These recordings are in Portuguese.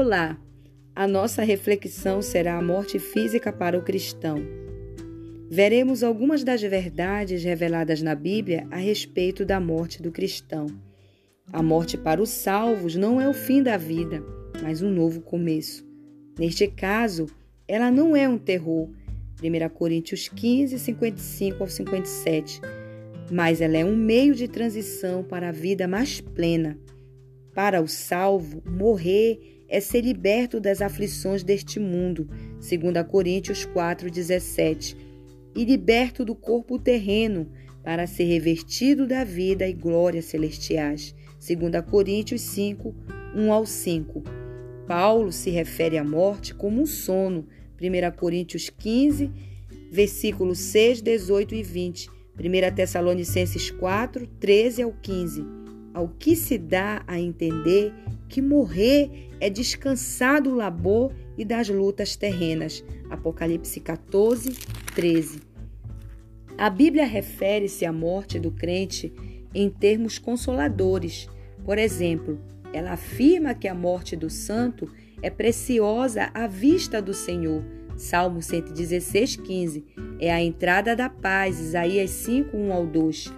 Olá! A nossa reflexão será a morte física para o cristão. Veremos algumas das verdades reveladas na Bíblia a respeito da morte do cristão. A morte para os salvos não é o fim da vida, mas um novo começo. Neste caso, ela não é um terror. 1 Coríntios 15, 55 ao 57. Mas ela é um meio de transição para a vida mais plena. Para o salvo, morrer é ser liberto das aflições deste mundo, 2 Coríntios 4:17, e liberto do corpo terreno, para ser revestido da vida e glória celestiais, 2 Coríntios 5, 1 ao 5. Paulo se refere à morte como um sono, 1 Coríntios 15, versículos 6, 18 e 20, 1 Tessalonicenses 4, 13 ao 15, ao que se dá a entender que morrer é descansar do labor e das lutas terrenas. Apocalipse 14, 13. A Bíblia refere-se à morte do crente em termos consoladores. Por exemplo, ela afirma que a morte do santo é preciosa à vista do Senhor. Salmo 116, 15. É a entrada da paz, Isaías 5, 1 ao 2.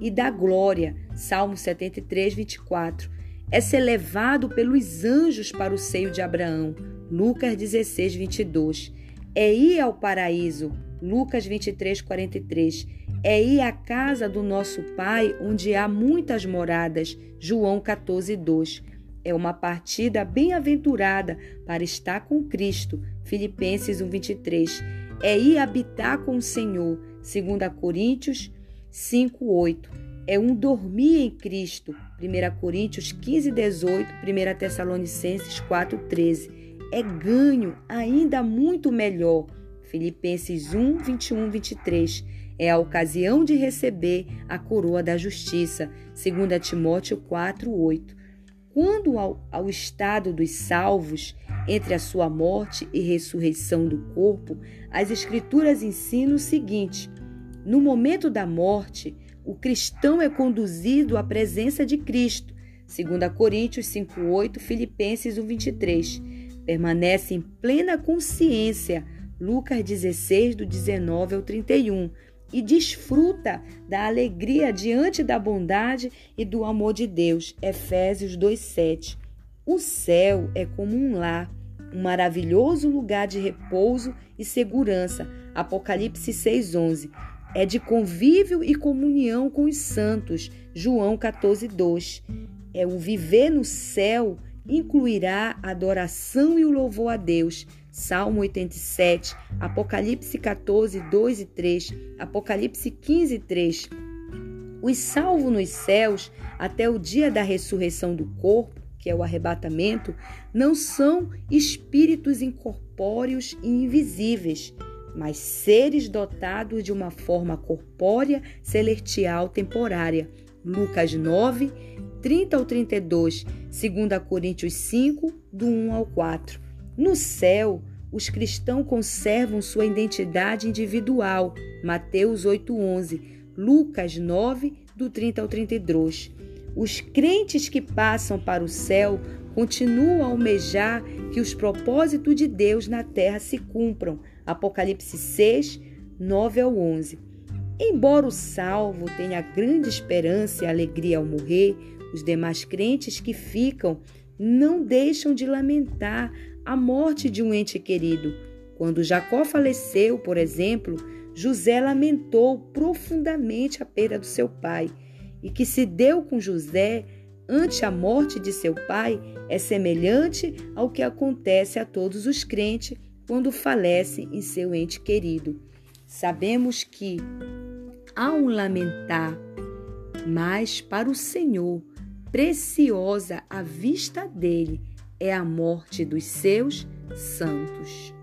E da glória, Salmo 73, 24 é ser levado pelos anjos para o seio de Abraão. Lucas 16, 22. É ir ao paraíso. Lucas 23, 43. É ir à casa do nosso Pai, onde há muitas moradas. João 14, 2. É uma partida bem-aventurada para estar com Cristo. Filipenses 1, 23. É ir habitar com o Senhor. 2 Coríntios 5, 8 é um dormir em Cristo. 1 Coríntios 15, 18, 1 Tessalonicenses 4, 13. É ganho ainda muito melhor. Filipenses 1, 21, 23. É a ocasião de receber a coroa da justiça. 2 Timóteo 4, 8. Quando ao, ao estado dos salvos, entre a sua morte e ressurreição do corpo, as Escrituras ensinam o seguinte: no momento da morte, o cristão é conduzido à presença de Cristo. 2 Coríntios 5:8, Filipenses 1:23. Permanece em plena consciência. Lucas 16 do 19 ao 31 e desfruta da alegria diante da bondade e do amor de Deus. Efésios 2:7. O céu é como um lar, um maravilhoso lugar de repouso e segurança. Apocalipse 6:11 é de convívio e comunhão com os santos. João 14, 2. É o viver no céu incluirá adoração e o louvor a Deus. Salmo 87, Apocalipse 14, 2 e 3, Apocalipse 15, 3. Os salvos nos céus, até o dia da ressurreição do corpo, que é o arrebatamento, não são espíritos incorpóreos e invisíveis mas seres dotados de uma forma corpórea, celestial, temporária. Lucas 9, 30 ao 32, 2 Coríntios 5, do 1 ao 4. No céu, os cristãos conservam sua identidade individual. Mateus 8, 11, Lucas 9, do 30 ao 32. Os crentes que passam para o céu continuam a almejar que os propósitos de Deus na terra se cumpram, Apocalipse 6, 9 ao 11. Embora o salvo tenha grande esperança e alegria ao morrer, os demais crentes que ficam não deixam de lamentar a morte de um ente querido. Quando Jacó faleceu, por exemplo, José lamentou profundamente a perda do seu pai. E que se deu com José ante a morte de seu pai é semelhante ao que acontece a todos os crentes quando falece em seu ente querido. Sabemos que há um lamentar, mas para o Senhor, preciosa à vista dele é a morte dos seus santos.